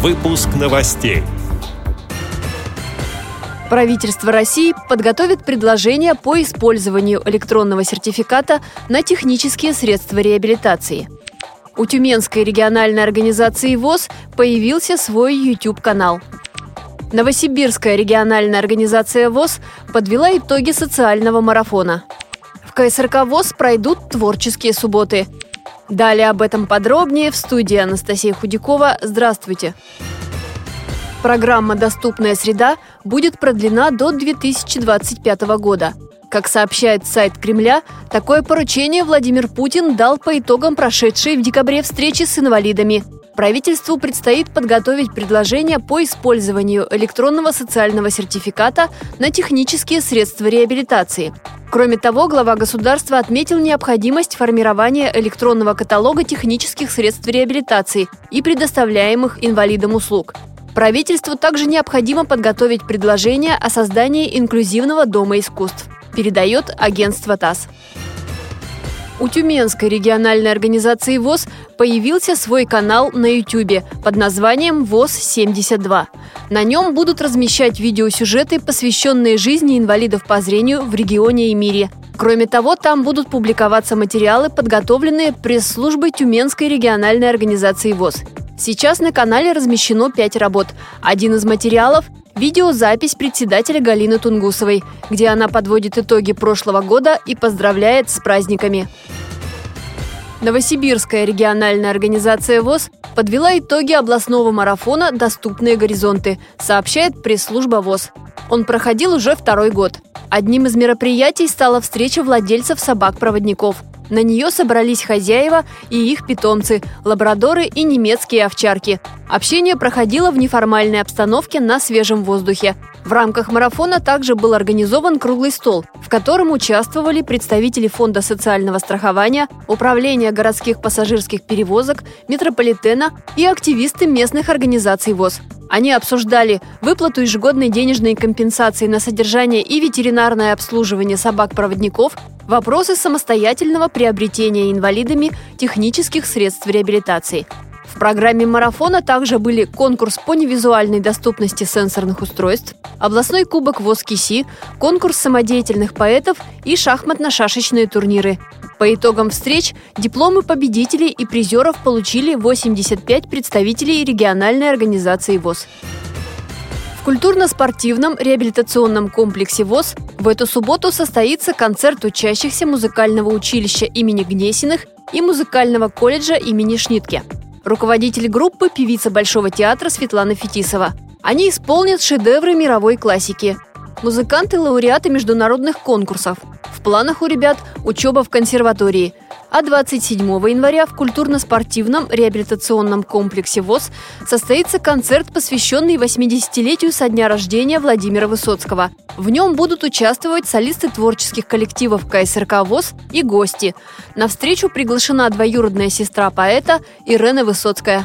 Выпуск новостей. Правительство России подготовит предложение по использованию электронного сертификата на технические средства реабилитации. У Тюменской региональной организации ВОЗ появился свой YouTube-канал. Новосибирская региональная организация ВОЗ подвела итоги социального марафона. В КСРК ВОЗ пройдут творческие субботы. Далее об этом подробнее в студии Анастасия Худякова. Здравствуйте! Программа «Доступная среда» будет продлена до 2025 года. Как сообщает сайт Кремля, такое поручение Владимир Путин дал по итогам прошедшей в декабре встречи с инвалидами. Правительству предстоит подготовить предложение по использованию электронного социального сертификата на технические средства реабилитации. Кроме того, глава государства отметил необходимость формирования электронного каталога технических средств реабилитации и предоставляемых инвалидам услуг. Правительству также необходимо подготовить предложение о создании инклюзивного дома искусств, передает агентство ТАСС. У Тюменской региональной организации ВОЗ появился свой канал на YouTube под названием ВОЗ-72. На нем будут размещать видеосюжеты, посвященные жизни инвалидов по зрению в регионе и мире. Кроме того, там будут публиковаться материалы, подготовленные пресс-службой Тюменской региональной организации ВОЗ. Сейчас на канале размещено пять работ. Один из материалов – видеозапись председателя Галины Тунгусовой, где она подводит итоги прошлого года и поздравляет с праздниками. Новосибирская региональная организация ВОЗ подвела итоги областного марафона «Доступные горизонты», сообщает пресс-служба ВОЗ. Он проходил уже второй год. Одним из мероприятий стала встреча владельцев собак-проводников. На нее собрались хозяева и их питомцы – лабрадоры и немецкие овчарки. Общение проходило в неформальной обстановке на свежем воздухе. В рамках марафона также был организован круглый стол, в котором участвовали представители Фонда социального страхования, Управления городских пассажирских перевозок, метрополитена и активисты местных организаций ВОЗ. Они обсуждали выплату ежегодной денежной компенсации на содержание и ветеринарное обслуживание собак-проводников, вопросы самостоятельного приобретения инвалидами технических средств реабилитации. В программе марафона также были конкурс по невизуальной доступности сенсорных устройств, областной кубок ВОЗ КИСИ, конкурс самодеятельных поэтов и шахматно-шашечные турниры. По итогам встреч дипломы победителей и призеров получили 85 представителей региональной организации ВОЗ. В культурно-спортивном реабилитационном комплексе ВОЗ в эту субботу состоится концерт учащихся музыкального училища имени Гнесиных и музыкального колледжа имени Шнитке. Руководитель группы – певица Большого театра Светлана Фетисова. Они исполнят шедевры мировой классики. Музыканты – лауреаты международных конкурсов – в планах у ребят учеба в консерватории. А 27 января в культурно-спортивном реабилитационном комплексе ВОЗ состоится концерт, посвященный 80-летию со дня рождения Владимира Высоцкого. В нем будут участвовать солисты творческих коллективов КСРК ВОЗ и гости. На встречу приглашена двоюродная сестра поэта Ирена Высоцкая.